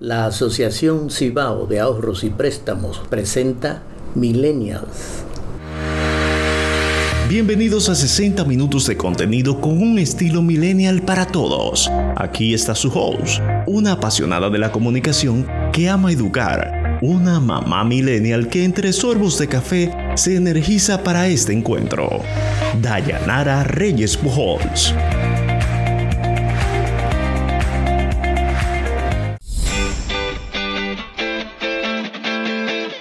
La Asociación Cibao de Ahorros y Préstamos presenta Millennials. Bienvenidos a 60 minutos de contenido con un estilo millennial para todos. Aquí está su host, una apasionada de la comunicación que ama educar, una mamá millennial que entre sorbos de café se energiza para este encuentro. Dayanara Reyes Pujols.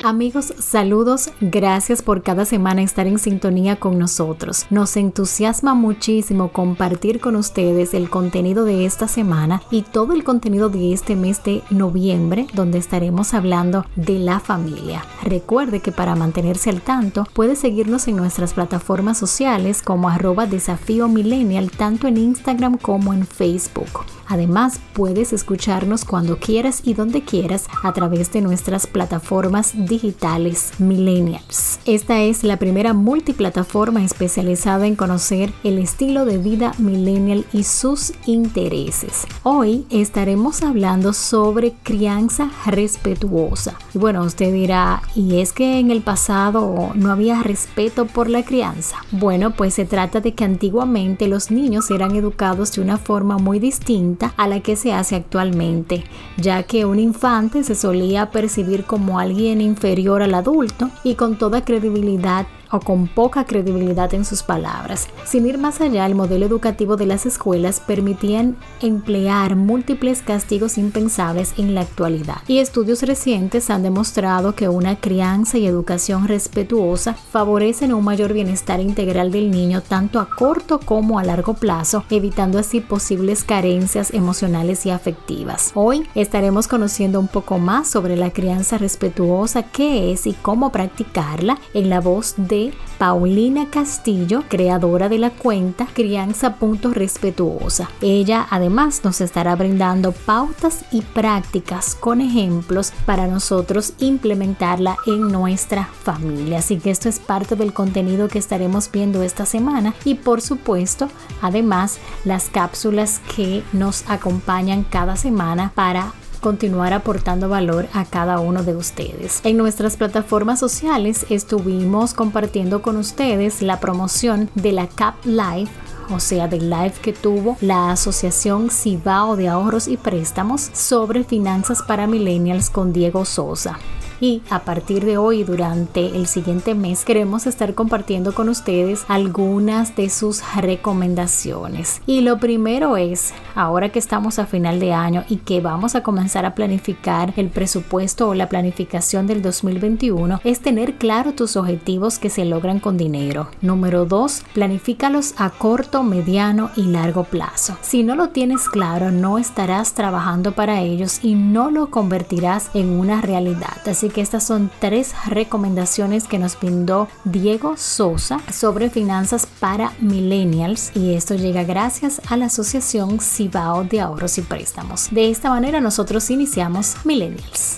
Amigos, saludos. Gracias por cada semana estar en sintonía con nosotros. Nos entusiasma muchísimo compartir con ustedes el contenido de esta semana y todo el contenido de este mes de noviembre, donde estaremos hablando de la familia. Recuerde que para mantenerse al tanto, puede seguirnos en nuestras plataformas sociales como arroba desafío millennial, tanto en Instagram como en Facebook. Además, puedes escucharnos cuando quieras y donde quieras a través de nuestras plataformas digitales millennials. Esta es la primera multiplataforma especializada en conocer el estilo de vida millennial y sus intereses. Hoy estaremos hablando sobre crianza respetuosa. Y bueno, usted dirá, ¿y es que en el pasado no había respeto por la crianza? Bueno, pues se trata de que antiguamente los niños eran educados de una forma muy distinta a la que se hace actualmente, ya que un infante se solía percibir como alguien inferior al adulto y con toda credibilidad o con poca credibilidad en sus palabras. Sin ir más allá, el modelo educativo de las escuelas permitían emplear múltiples castigos impensables en la actualidad. Y estudios recientes han demostrado que una crianza y educación respetuosa favorecen un mayor bienestar integral del niño tanto a corto como a largo plazo, evitando así posibles carencias emocionales y afectivas. Hoy estaremos conociendo un poco más sobre la crianza respetuosa, qué es y cómo practicarla en la voz de Paulina Castillo, creadora de la cuenta Crianza Respetuosa. Ella además nos estará brindando pautas y prácticas con ejemplos para nosotros implementarla en nuestra familia. Así que esto es parte del contenido que estaremos viendo esta semana y por supuesto además las cápsulas que nos acompañan cada semana para continuar aportando valor a cada uno de ustedes. En nuestras plataformas sociales estuvimos compartiendo con ustedes la promoción de la CAP Live o sea, del live que tuvo la Asociación Cibao de Ahorros y Préstamos sobre finanzas para millennials con Diego Sosa y a partir de hoy durante el siguiente mes queremos estar compartiendo con ustedes algunas de sus recomendaciones. Y lo primero es, ahora que estamos a final de año y que vamos a comenzar a planificar el presupuesto o la planificación del 2021, es tener claro tus objetivos que se logran con dinero. Número 2, planifícalos a corto, mediano y largo plazo. Si no lo tienes claro, no estarás trabajando para ellos y no lo convertirás en una realidad. Así que estas son tres recomendaciones que nos brindó Diego Sosa sobre finanzas para millennials y esto llega gracias a la Asociación Cibao de Ahorros y Préstamos. De esta manera nosotros iniciamos Millennials.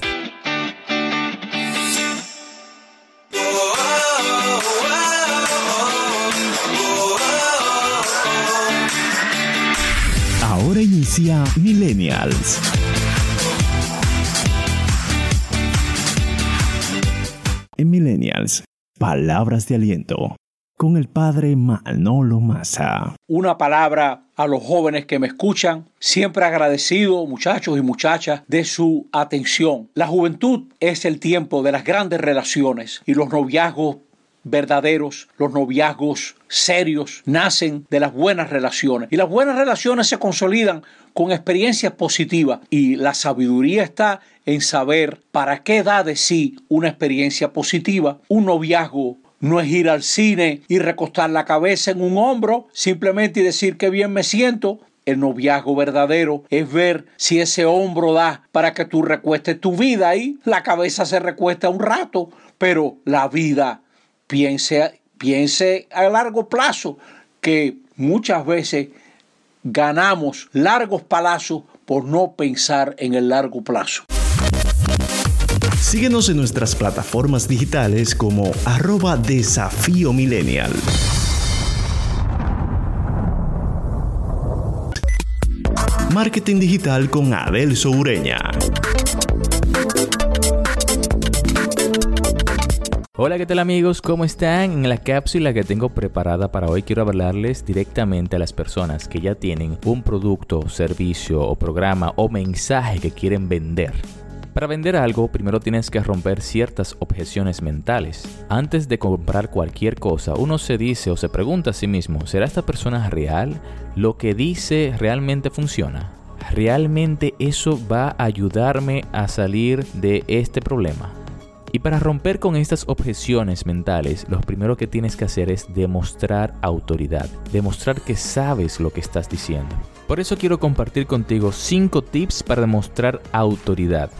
Ahora inicia Millennials Palabras de Aliento, con el padre Manolo Massa. Una palabra a los jóvenes que me escuchan, siempre agradecido muchachos y muchachas de su atención. La juventud es el tiempo de las grandes relaciones y los noviazgos verdaderos, los noviazgos serios, nacen de las buenas relaciones. Y las buenas relaciones se consolidan con experiencias positivas. Y la sabiduría está en saber para qué da de sí una experiencia positiva. Un noviazgo no es ir al cine y recostar la cabeza en un hombro, simplemente decir que bien me siento. El noviazgo verdadero es ver si ese hombro da para que tú recuestes tu vida ahí. La cabeza se recuesta un rato, pero la vida piense, piense a largo plazo que muchas veces ganamos largos palazos por no pensar en el largo plazo. Síguenos en nuestras plataformas digitales como arroba desafío millennial. Marketing digital con Adel Soureña. Hola, ¿qué tal amigos? ¿Cómo están? En la cápsula que tengo preparada para hoy quiero hablarles directamente a las personas que ya tienen un producto, servicio o programa o mensaje que quieren vender. Para vender algo, primero tienes que romper ciertas objeciones mentales. Antes de comprar cualquier cosa, uno se dice o se pregunta a sí mismo, ¿será esta persona real? ¿Lo que dice realmente funciona? ¿Realmente eso va a ayudarme a salir de este problema? Y para romper con estas objeciones mentales, lo primero que tienes que hacer es demostrar autoridad, demostrar que sabes lo que estás diciendo. Por eso quiero compartir contigo 5 tips para demostrar autoridad.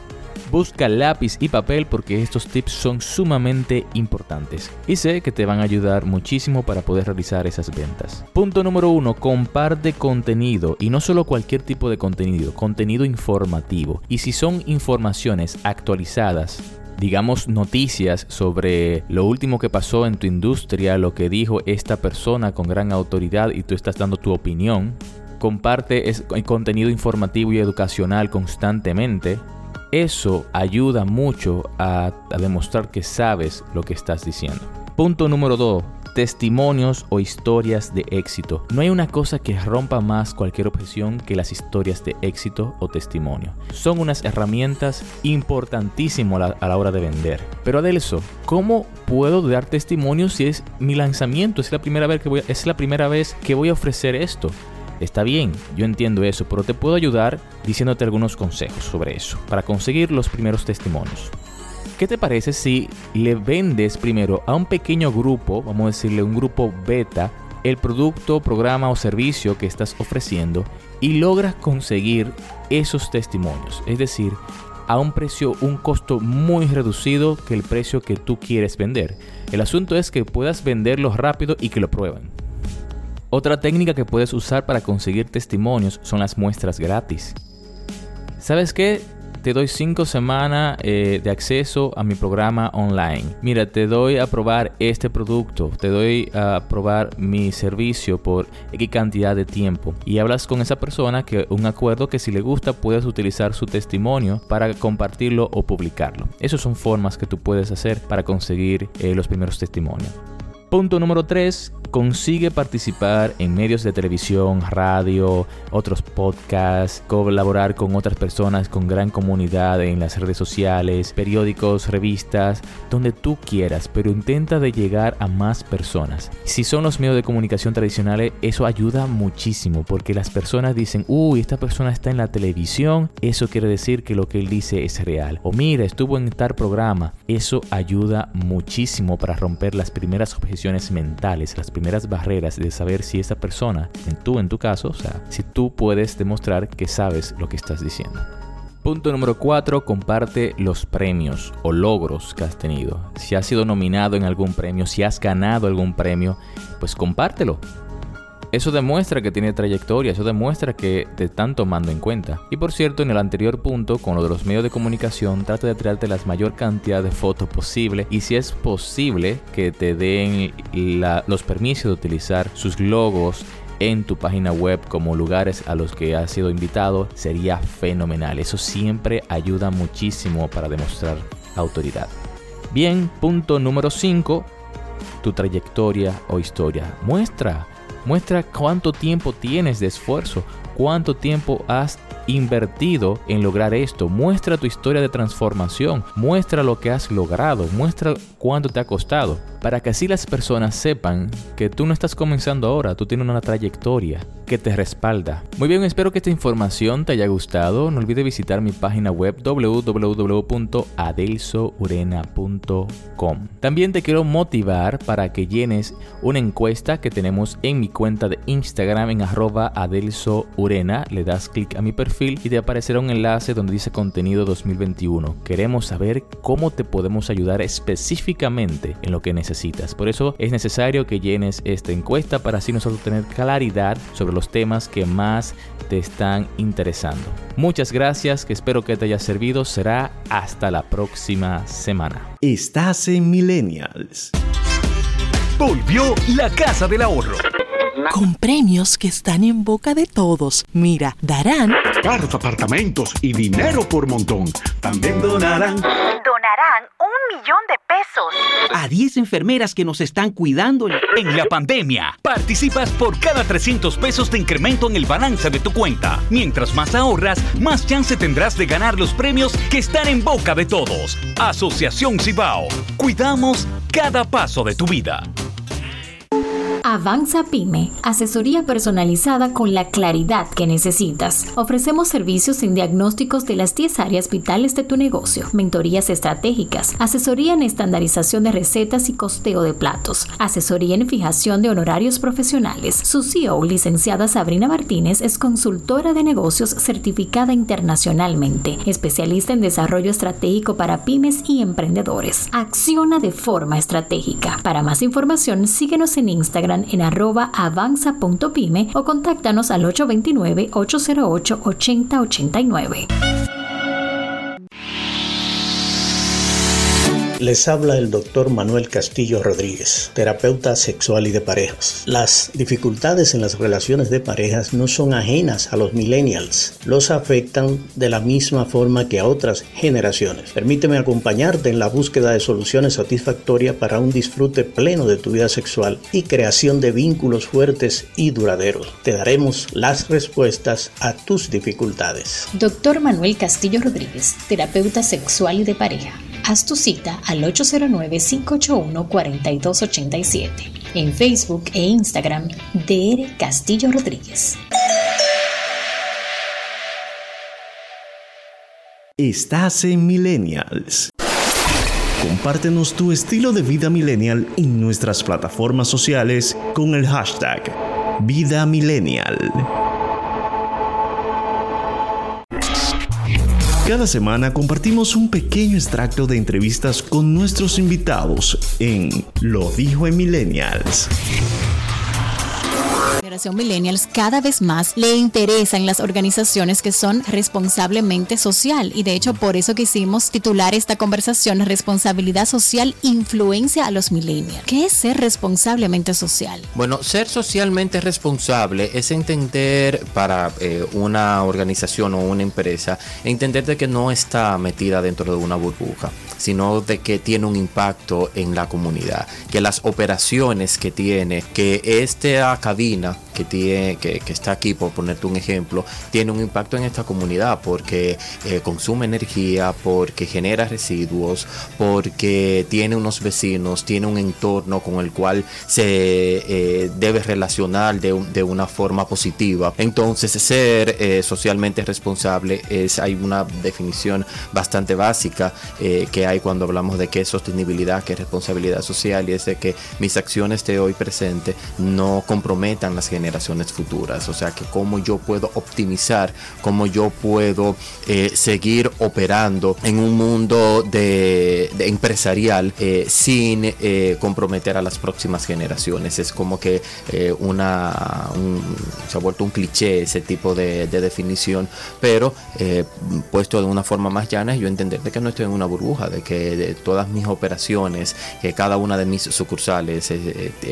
Busca lápiz y papel porque estos tips son sumamente importantes y sé que te van a ayudar muchísimo para poder realizar esas ventas. Punto número 1. Comparte contenido y no solo cualquier tipo de contenido, contenido informativo. Y si son informaciones actualizadas, digamos, noticias sobre lo último que pasó en tu industria, lo que dijo esta persona con gran autoridad y tú estás dando tu opinión. Comparte contenido informativo y educacional constantemente. Eso ayuda mucho a, a demostrar que sabes lo que estás diciendo. Punto número 2 testimonios o historias de éxito. No hay una cosa que rompa más cualquier objeción que las historias de éxito o testimonio. Son unas herramientas importantísimas a la, hora de vender. Pero Adelso, ¿cómo puedo dar testimonio si es mi lanzamiento? Es la primera vez que voy, es la primera vez que voy a ofrecer esto. Está bien, yo entiendo eso, pero te puedo ayudar diciéndote algunos consejos sobre eso, para conseguir los primeros testimonios. ¿Qué te parece si le vendes primero a un pequeño grupo, vamos a decirle un grupo beta, el producto, programa o servicio que estás ofreciendo y logras conseguir esos testimonios? Es decir, a un precio, un costo muy reducido que el precio que tú quieres vender. El asunto es que puedas venderlo rápido y que lo prueben. Otra técnica que puedes usar para conseguir testimonios son las muestras gratis. ¿Sabes qué? Te doy 5 semanas eh, de acceso a mi programa online. Mira, te doy a probar este producto, te doy a probar mi servicio por X cantidad de tiempo. Y hablas con esa persona que un acuerdo que si le gusta puedes utilizar su testimonio para compartirlo o publicarlo. Esas son formas que tú puedes hacer para conseguir eh, los primeros testimonios. Punto número 3 consigue participar en medios de televisión, radio, otros podcasts, colaborar con otras personas con gran comunidad en las redes sociales, periódicos, revistas, donde tú quieras, pero intenta de llegar a más personas. Si son los medios de comunicación tradicionales, eso ayuda muchísimo porque las personas dicen, uy, esta persona está en la televisión, eso quiere decir que lo que él dice es real. O mira, estuvo en tal programa, eso ayuda muchísimo para romper las primeras objeciones mentales, las primeras barreras de saber si esa persona, en tú en tu caso, o sea, si tú puedes demostrar que sabes lo que estás diciendo. Punto número 4. Comparte los premios o logros que has tenido. Si has sido nominado en algún premio, si has ganado algún premio, pues compártelo. Eso demuestra que tiene trayectoria, eso demuestra que te están tomando en cuenta. Y por cierto, en el anterior punto, con lo de los medios de comunicación, trata de traerte la mayor cantidad de fotos posible y si es posible que te den los permisos de utilizar sus logos en tu página web como lugares a los que has sido invitado, sería fenomenal. Eso siempre ayuda muchísimo para demostrar autoridad. Bien, punto número 5, tu trayectoria o historia. Muestra Muestra cuánto tiempo tienes de esfuerzo, cuánto tiempo has invertido en lograr esto. Muestra tu historia de transformación, muestra lo que has logrado, muestra cuánto te ha costado, para que así las personas sepan que tú no estás comenzando ahora, tú tienes una trayectoria que te respalda. Muy bien, espero que esta información te haya gustado. No olvides visitar mi página web www.adelsourena.com. También te quiero motivar para que llenes una encuesta que tenemos en mi cuenta de Instagram en arroba adelsourena. Le das clic a mi perfil y te aparecerá un enlace donde dice contenido 2021. Queremos saber cómo te podemos ayudar específicamente en lo que necesitas. Por eso es necesario que llenes esta encuesta para así nosotros tener claridad sobre los temas que más te están interesando. Muchas gracias, que espero que te haya servido. Será hasta la próxima semana. Estás en Millennials. Volvió la Casa del Ahorro. Con premios que están en boca de todos. Mira, darán carros, apartamentos y dinero por montón. También donarán. Donarán millón de pesos. A 10 enfermeras que nos están cuidando en... en la pandemia. Participas por cada 300 pesos de incremento en el balance de tu cuenta. Mientras más ahorras, más chance tendrás de ganar los premios que están en boca de todos. Asociación Cibao. Cuidamos cada paso de tu vida. Avanza Pyme, asesoría personalizada con la claridad que necesitas. Ofrecemos servicios en diagnósticos de las 10 áreas vitales de tu negocio, mentorías estratégicas, asesoría en estandarización de recetas y costeo de platos, asesoría en fijación de honorarios profesionales. Su CEO, licenciada Sabrina Martínez, es consultora de negocios certificada internacionalmente, especialista en desarrollo estratégico para pymes y emprendedores. Acciona de forma estratégica. Para más información, síguenos en Instagram en arroba avanza.pyme o contáctanos al 829-808-8089. Les habla el doctor Manuel Castillo Rodríguez, terapeuta sexual y de parejas. Las dificultades en las relaciones de parejas no son ajenas a los millennials, los afectan de la misma forma que a otras generaciones. Permíteme acompañarte en la búsqueda de soluciones satisfactorias para un disfrute pleno de tu vida sexual y creación de vínculos fuertes y duraderos. Te daremos las respuestas a tus dificultades. Doctor Manuel Castillo Rodríguez, terapeuta sexual y de pareja. Haz tu cita al 809-581-4287 en Facebook e Instagram DR Castillo Rodríguez. Estás en Millennials. Compártenos tu estilo de vida millennial en nuestras plataformas sociales con el hashtag Vida Millennial. Cada semana compartimos un pequeño extracto de entrevistas con nuestros invitados en Lo dijo en Millennials generación millennials cada vez más le interesan las organizaciones que son responsablemente social y de hecho por eso quisimos titular esta conversación responsabilidad social influencia a los millennials. ¿Qué es ser responsablemente social? Bueno, ser socialmente responsable es entender para eh, una organización o una empresa, entender de que no está metida dentro de una burbuja, sino de que tiene un impacto en la comunidad, que las operaciones que tiene, que esta cabina que, tiene, que, está aquí, por ponerte un ejemplo, tiene un impacto en esta comunidad porque eh, consume energía, porque genera residuos, porque tiene unos vecinos, tiene un entorno con el cual se eh, debe relacionar de, de, una forma positiva. Entonces, ser eh, socialmente responsable es, hay una definición bastante básica que hay cuando hablamos de qué es sostenibilidad, qué es responsabilidad social y es de que mis acciones de hoy presente no comprometan las generaciones futuras. O sea que cómo yo puedo optimizar, cómo yo puedo eh, seguir operando en un mundo de, empresarial eh, sin eh, comprometer a las próximas generaciones. Es como que una se ha vuelto un cliché ese tipo de, definición, pero puesto de una forma más llana, yo entender de que no estoy en una burbuja, de que todas mis operaciones, que cada una de mis sucursales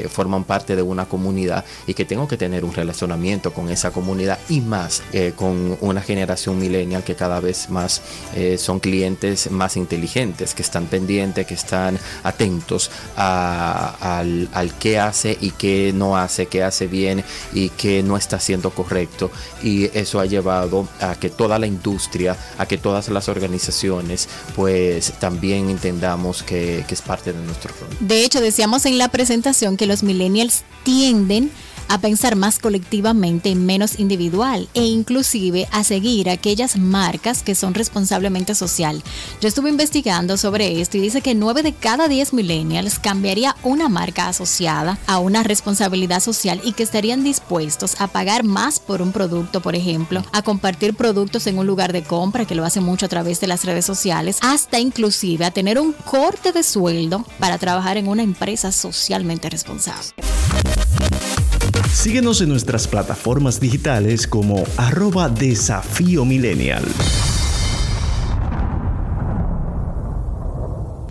forman parte de una comunidad y que tengo que tener un relacionamiento con esa comunidad y más eh, con una generación millennial que cada vez más eh, son clientes más inteligentes, que están pendientes, que están atentos al, al qué hace y qué no hace, qué hace bien y qué no está haciendo correcto. Y eso ha llevado a que toda la industria, a que todas las organizaciones, pues también entendamos que, que es parte de nuestro rol. De hecho, decíamos en la presentación que los millennials tienden a pensar más colectivamente y menos individual e inclusive a seguir aquellas marcas que son responsablemente social. Yo estuve investigando sobre esto y dice que 9 de cada 10 millennials cambiaría una marca asociada a una responsabilidad social y que estarían dispuestos a pagar más por un producto, por ejemplo, a compartir productos en un lugar de compra, que lo hace mucho a través de las redes sociales, hasta inclusive a tener un corte de sueldo para trabajar en una empresa socialmente responsable. Síguenos en nuestras plataformas digitales como arroba desafío.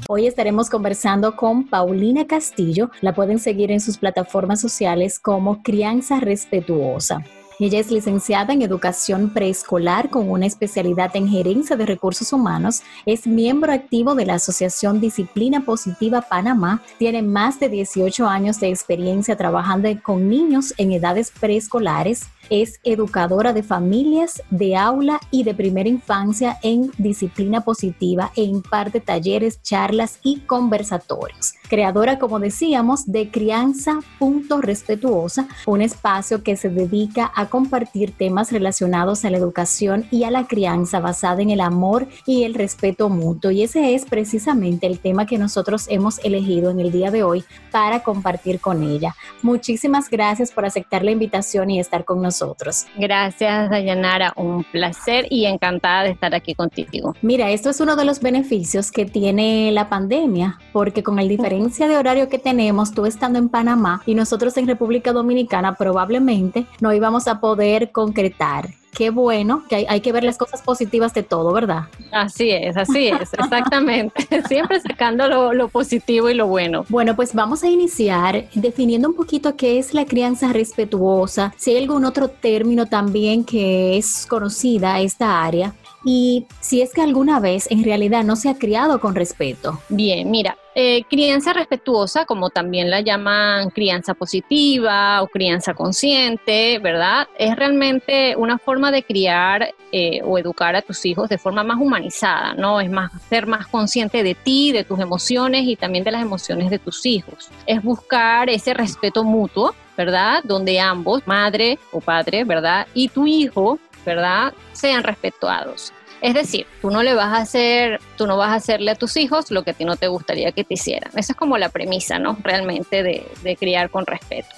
Hoy estaremos conversando con Paulina Castillo. La pueden seguir en sus plataformas sociales como Crianza Respetuosa. Ella es licenciada en educación preescolar con una especialidad en gerencia de recursos humanos. Es miembro activo de la Asociación Disciplina Positiva Panamá. Tiene más de 18 años de experiencia trabajando con niños en edades preescolares es educadora de familias, de aula y de primera infancia en disciplina positiva e imparte talleres, charlas y conversatorios. Creadora, como decíamos, de Crianza Punto Respetuosa, un espacio que se dedica a compartir temas relacionados a la educación y a la crianza basada en el amor y el respeto mutuo. Y ese es precisamente el tema que nosotros hemos elegido en el día de hoy para compartir con ella. Muchísimas gracias por aceptar la invitación y estar con nosotros Gracias, Dayanara. Un placer y encantada de estar aquí contigo. Mira, esto es uno de los beneficios que tiene la pandemia, porque con el diferencia de horario que tenemos, tú estando en Panamá y nosotros en República Dominicana, probablemente no íbamos a poder concretar qué bueno, que hay, que ver las cosas positivas de todo, ¿verdad? Así es, así es, exactamente. Siempre sacando lo, lo, positivo y lo bueno. Bueno, pues vamos a iniciar definiendo un poquito qué es la crianza respetuosa, si hay algún otro término también que es conocida esta área y si es que alguna vez en realidad no se ha criado con respeto. Bien, mira, eh, crianza respetuosa, como también la llaman crianza positiva o crianza consciente, ¿verdad? Es realmente una forma de criar eh, o educar a tus hijos de forma más humanizada, ¿no? Es más ser más consciente de ti, de tus emociones y también de las emociones de tus hijos. Es buscar ese respeto mutuo, ¿verdad? Donde ambos, madre o padre, ¿verdad? Y tu hijo, ¿verdad? Sean respetados. Es decir, tú no le vas a hacer, tú no vas a hacerle a tus hijos lo que a ti no te gustaría que te hicieran. Esa es como la premisa, ¿no? Realmente de, criar con respeto.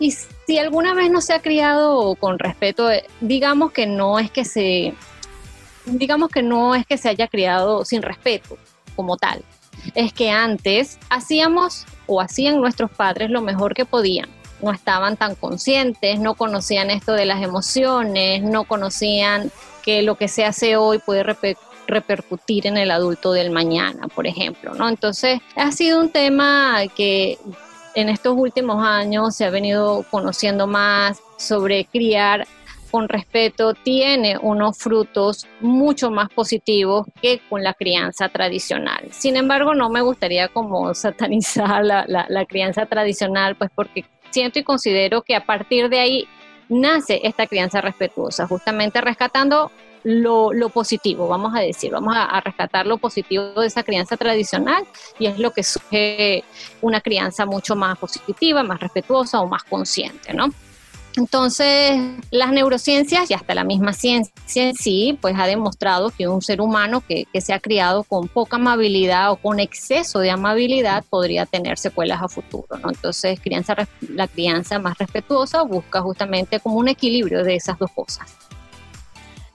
Y si alguna vez no se ha criado con respeto, eh, digamos que no es que se, digamos que no es que se haya criado sin respeto como tal. Es que antes hacíamos o hacían nuestros padres lo mejor que podían no estaban tan conscientes, no conocían esto de las emociones, no conocían que lo que se hace hoy puede repercutir en el adulto del mañana, por ejemplo, ¿no? Entonces, ha sido un tema que en estos últimos años se ha venido conociendo más sobre criar con respeto tiene unos frutos mucho más positivos que con la crianza tradicional. Sin embargo, no me gustaría como satanizar la, la crianza tradicional, pues porque siento y considero que a partir de ahí nace esta crianza respetuosa, justamente rescatando lo, positivo, vamos a decir, vamos a, a, rescatar lo positivo de esa crianza tradicional y es lo que surge una crianza mucho más positiva, más respetuosa o más consciente, ¿no? Entonces, las neurociencias y hasta la misma ciencia en sí, pues ha demostrado que un ser humano que, se ha criado con poca amabilidad o con exceso de amabilidad podría tener secuelas a futuro, ¿no? Entonces, crianza, la crianza más respetuosa busca justamente como un equilibrio de esas dos cosas.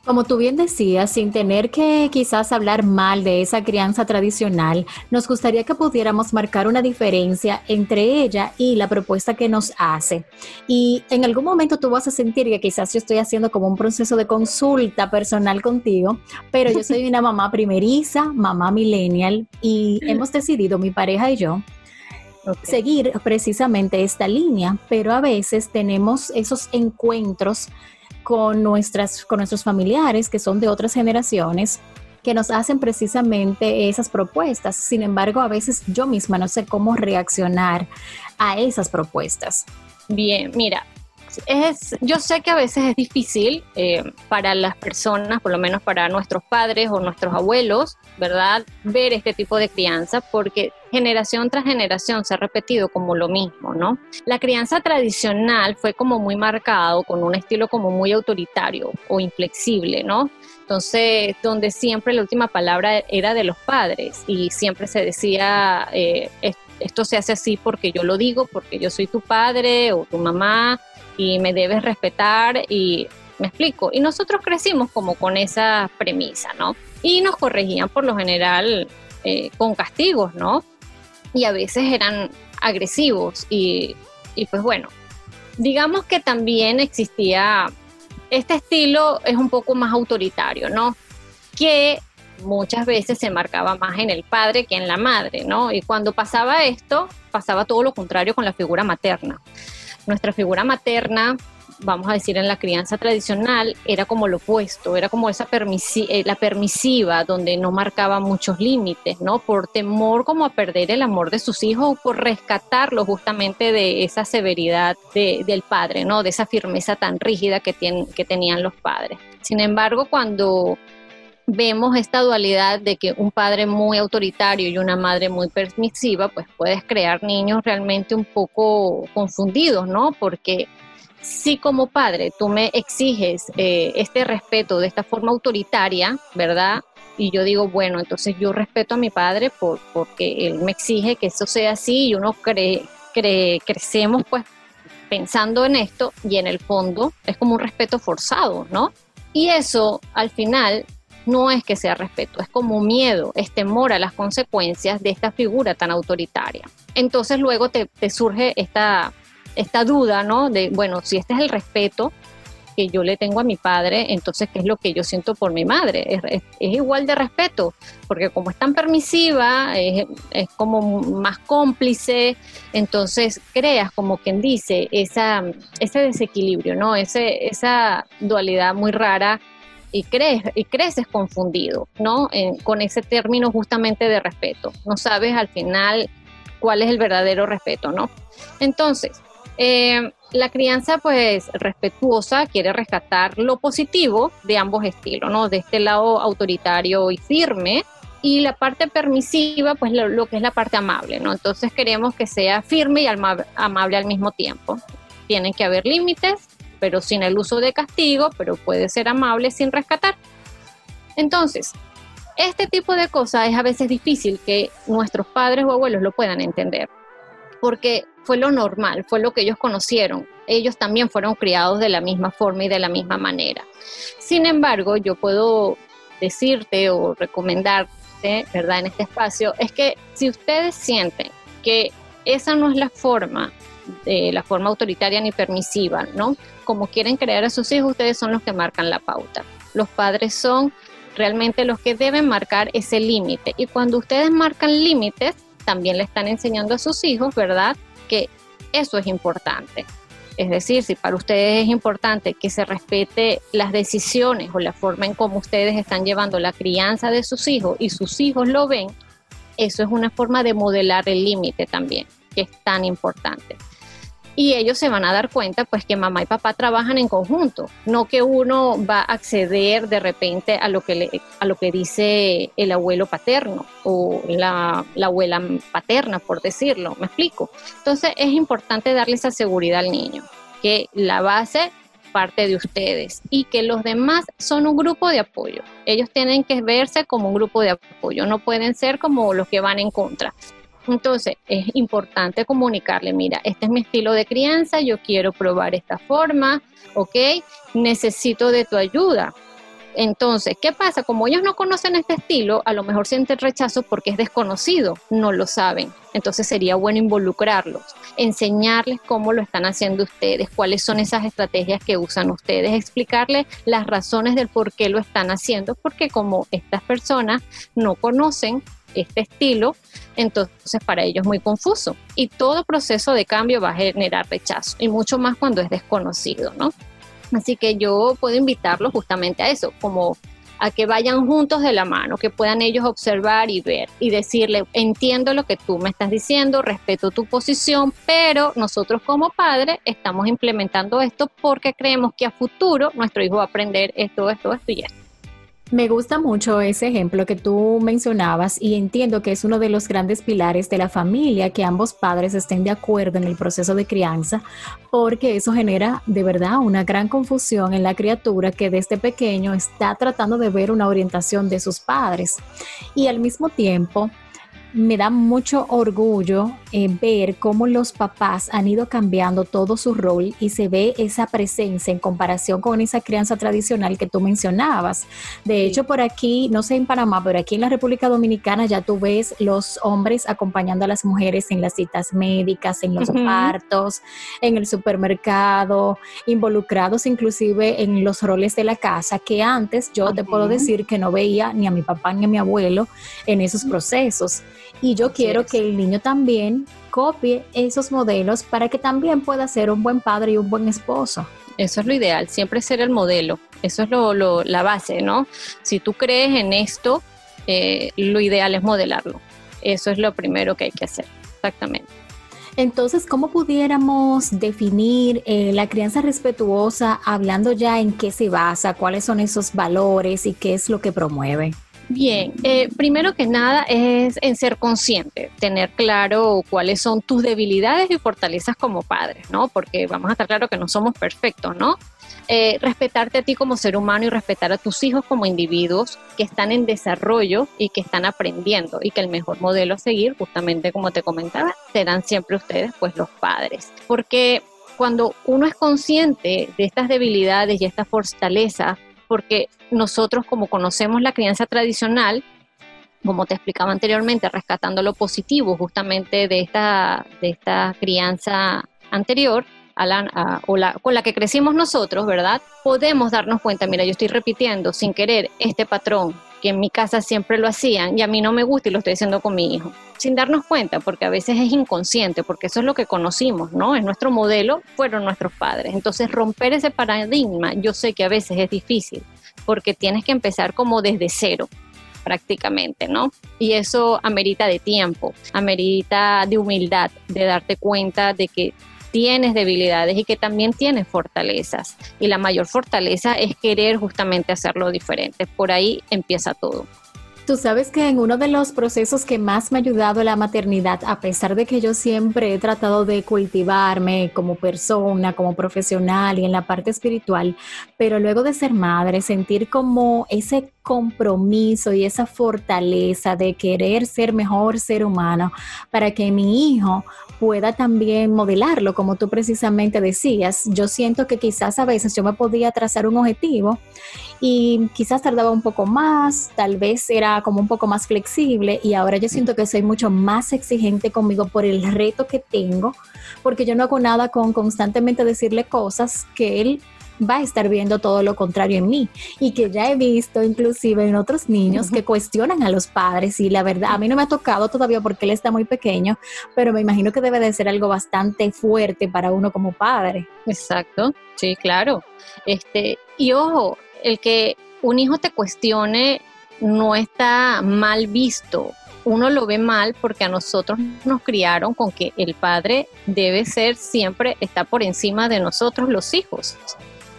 Como tú bien decías, sin tener que quizás hablar mal de esa crianza tradicional, nos gustaría que pudiéramos marcar una diferencia entre ella y la propuesta que nos hace. Y en algún momento tú vas a sentir que quizás yo estoy haciendo como un proceso de consulta personal contigo, pero yo soy una mamá primeriza, mamá millennial, y hemos decidido, mi pareja y yo, seguir precisamente esta línea, pero a veces tenemos esos encuentros con, nuestras, con nuestros familiares que son de otras generaciones que nos hacen precisamente esas propuestas. Sin embargo, a veces yo misma no sé cómo reaccionar a esas propuestas. Bien, mira, es, yo sé que a veces es difícil eh, para las personas, por lo menos para nuestros padres o nuestros abuelos, ¿verdad? Ver este tipo de crianza porque generación tras generación se ha repetido como lo mismo, ¿no? La crianza tradicional fue como muy marcado con un estilo como muy autoritario o inflexible, ¿no? Entonces, donde siempre la última palabra era de los padres y siempre se decía, eh, esto se hace así porque yo lo digo, porque yo soy tu padre o tu mamá, y me debes respetar y me explico. Y nosotros crecimos como con esa premisa, ¿no? Y nos corregían por lo general eh, con castigos, ¿no? Y a veces eran agresivos y, y pues bueno, digamos que también existía, este estilo es un poco más autoritario, ¿no? Que muchas veces se marcaba más en el padre que en la madre, ¿no? Y cuando pasaba esto, pasaba todo lo contrario con la figura materna nuestra figura materna vamos a decir, en la crianza tradicional era como lo opuesto, era como esa eh, la permisiva, donde no marcaba muchos límites, ¿no? Por temor como a perder el amor de sus hijos o por rescatarlo justamente de esa severidad del padre, ¿no? De esa firmeza tan rígida que, que tenían los padres. Sin embargo, cuando vemos esta dualidad de que un padre muy autoritario y una madre muy permisiva, pues puedes crear niños realmente un poco confundidos, ¿no? Porque si como padre tú me exiges eh, este respeto de esta forma autoritaria, ¿verdad? Y yo digo, bueno, entonces yo respeto a mi padre por, porque él me exige que eso sea así y uno cree, cree, crecemos pues pensando en esto y en el fondo es como un respeto forzado, ¿no? Y eso al final no es que sea respeto, es como miedo, es temor a las consecuencias de esta figura tan autoritaria. Entonces luego te, te surge esta esta duda, ¿no? De, bueno, si este es el respeto que yo le tengo a mi padre, entonces, ¿qué es lo que yo siento por mi madre? Es, igual de respeto, porque como es tan permisiva, es, como más cómplice, entonces creas, como quien dice, esa, ese desequilibrio, ¿no? Ese, esa dualidad muy rara y crees y creces confundido, ¿no? con ese término justamente de respeto. No sabes al final cuál es el verdadero respeto, ¿no? Entonces, eh, la crianza, pues, respetuosa quiere rescatar lo positivo de ambos estilos, ¿no? De este lado autoritario y firme, y la parte permisiva, pues, lo, que es la parte amable, ¿no? Entonces queremos que sea firme y amable al mismo tiempo. Tienen que haber límites, pero sin el uso de castigo, pero puede ser amable sin rescatar. Entonces, este tipo de cosas es a veces difícil que nuestros padres o abuelos lo puedan entender, porque fue lo normal, fue lo que ellos conocieron. Ellos también fueron criados de la misma forma y de la misma manera. Sin embargo, yo puedo decirte o recomendarte, ¿verdad? En este espacio, es que si ustedes sienten que esa no es la forma, de la forma autoritaria ni permisiva, ¿no? Como quieren crear a sus hijos, ustedes son los que marcan la pauta. Los padres son realmente los que deben marcar ese límite. Y cuando ustedes marcan límites, también le están enseñando a sus hijos, ¿verdad? que eso es importante. Es decir, si para ustedes es importante que se respete las decisiones o la forma en cómo ustedes están llevando la crianza de sus hijos y sus hijos lo ven, eso es una forma de modelar el límite también, que es tan importante y ellos se van a dar cuenta pues que mamá y papá trabajan en conjunto, no que uno va a acceder de repente a lo que, le, a lo que dice el abuelo paterno o la, la abuela paterna, por decirlo, me explico. Entonces es importante darle esa seguridad al niño, que la base parte de ustedes y que los demás son un grupo de apoyo. Ellos tienen que verse como un grupo de apoyo, no pueden ser como los que van en contra. Entonces, es importante comunicarle, mira, este es mi estilo de crianza, yo quiero probar esta forma, ¿ok? Necesito de tu ayuda. Entonces, ¿qué pasa? Como ellos no conocen este estilo, a lo mejor sienten rechazo porque es desconocido, no lo saben. Entonces sería bueno involucrarlos, enseñarles cómo lo están haciendo ustedes, cuáles son esas estrategias que usan ustedes, explicarles las razones del por qué lo están haciendo, porque como estas personas no conocen este estilo, entonces para ellos es muy confuso. Y todo proceso de cambio va a generar rechazo, y mucho más cuando es desconocido, ¿no? Así que yo puedo invitarlos justamente a eso, como a que vayan juntos de la mano, que puedan ellos observar y ver y decirle, entiendo lo que tú me estás diciendo, respeto tu posición, pero nosotros como padres estamos implementando esto porque creemos que a futuro nuestro hijo va a aprender esto, esto, esto y esto. Me gusta mucho ese ejemplo que tú mencionabas y entiendo que es uno de los grandes pilares de la familia, que ambos padres estén de acuerdo en el proceso de crianza, porque eso genera de verdad una gran confusión en la criatura que desde pequeño está tratando de ver una orientación de sus padres. Y al mismo tiempo, me da mucho orgullo eh, ver cómo los papás han ido cambiando todo su rol y se ve esa presencia en comparación con esa crianza tradicional que tú mencionabas. De hecho, por aquí, no sé en Panamá, pero aquí en la República Dominicana ya tú ves los hombres acompañando a las mujeres en las citas médicas, en los partos, en el supermercado, involucrados inclusive en los roles de la casa, que antes yo te puedo decir que no veía ni a mi papá ni a mi abuelo en esos procesos. Y yo quiero que el niño también copie esos modelos para que también pueda ser un buen padre y un buen esposo. Eso es lo ideal, siempre ser el modelo. Eso es lo, la base, ¿no? Si tú crees en esto, eh, lo ideal es modelarlo. Eso es lo primero que hay que hacer, exactamente. Entonces, ¿cómo pudiéramos definir eh, la crianza respetuosa hablando ya en qué se basa, cuáles son esos valores y qué es lo que promueve? Bien, eh, primero que nada es en ser consciente, tener claro cuáles son tus debilidades y fortalezas como padre, ¿no? Porque vamos a estar claro que no somos perfectos, ¿no? Eh, respetarte a ti como ser humano y respetar a tus hijos como individuos que están en desarrollo y que están aprendiendo y que el mejor modelo a seguir, justamente como te comentaba, serán siempre ustedes, pues los padres. Porque cuando uno es consciente de estas debilidades y estas fortalezas, porque nosotros como conocemos la crianza tradicional, como te explicaba anteriormente, rescatando lo positivo justamente de esta, de esta crianza anterior, a la, o la, con la que crecimos nosotros, ¿verdad? Podemos darnos cuenta, mira, yo estoy repitiendo sin querer este patrón que en mi casa siempre lo hacían y a mí no me gusta y lo estoy haciendo con mi hijo, sin darnos cuenta, porque a veces es inconsciente, porque eso es lo que conocimos, ¿no? Es nuestro modelo, fueron nuestros padres. Entonces, romper ese paradigma, yo sé que a veces es difícil, porque tienes que empezar como desde cero prácticamente, ¿no? Y eso amerita de tiempo, amerita de humildad, de darte cuenta de que tienes debilidades y que también tienes fortalezas. Y la mayor fortaleza es querer justamente hacerlo diferente. Por ahí empieza todo. Tú sabes que en uno de los procesos que más me ha ayudado la maternidad, a pesar de que yo siempre he tratado de cultivarme como persona, como profesional y en la parte espiritual, pero luego de ser madre, sentir como ese compromiso y esa fortaleza de querer ser mejor ser humano para que mi hijo pueda también modelarlo, como tú precisamente decías. Yo siento que quizás a veces yo me podía trazar un objetivo y quizás tardaba un poco más, tal vez era como un poco más flexible y ahora yo siento que soy mucho más exigente conmigo por el reto que tengo, porque yo no hago nada con constantemente decirle cosas que él va a estar viendo todo lo contrario en mí y que ya he visto inclusive en otros niños que cuestionan a los padres y la verdad a mí no me ha tocado todavía porque él está muy pequeño, pero me imagino que debe de ser algo bastante fuerte para uno como padre. Exacto, sí, claro. Este, y ojo, el que un hijo te cuestione no está mal visto. Uno lo ve mal porque a nosotros nos criaron con que el padre debe ser siempre, está por encima de nosotros los hijos.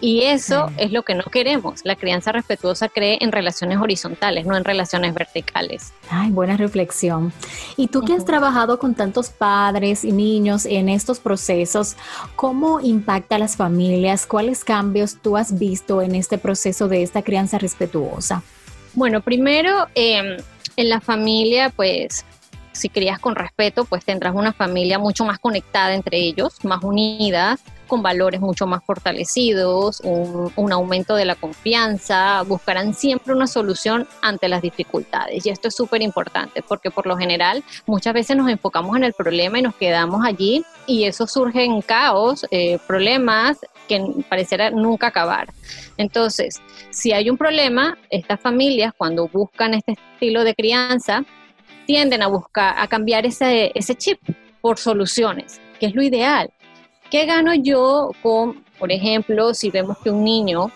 Y eso es lo que no queremos. La crianza respetuosa cree en relaciones horizontales, no en relaciones verticales. Ay, buena reflexión. Y tú que has trabajado con tantos padres y niños en estos procesos, ¿cómo impacta a las familias? ¿Cuáles cambios tú has visto en este proceso de esta crianza respetuosa? Bueno, primero, em, en la familia, pues si crías con respeto, pues tendrás una familia mucho más conectada entre ellos, más unida, con valores mucho más fortalecidos, un, aumento de la confianza, buscarán siempre una solución ante las dificultades. Y esto es súper importante porque por lo general muchas veces nos enfocamos en el problema y nos quedamos allí y eso surge en caos, eh, problemas que pareciera nunca acabar. Entonces, si hay un problema, estas familias cuando buscan este estilo de crianza, tienden a buscar, a cambiar ese, ese chip por soluciones, que es lo ideal. ¿Qué gano yo con, por ejemplo, si vemos que un niño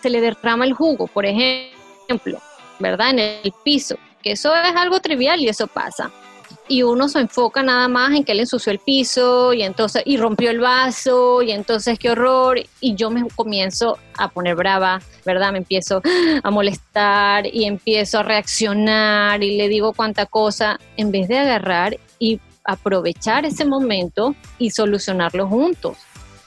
se le derrama el jugo, por ejemplo, ¿verdad? En el piso, que eso es algo trivial y eso pasa. Y uno se enfoca nada más en que él ensució el piso y entonces y rompió el vaso y entonces qué horror y yo me comienzo a poner brava, ¿verdad? Me empiezo a molestar y empiezo a reaccionar y le digo cuánta cosa en vez de agarrar y aprovechar ese momento y solucionarlo juntos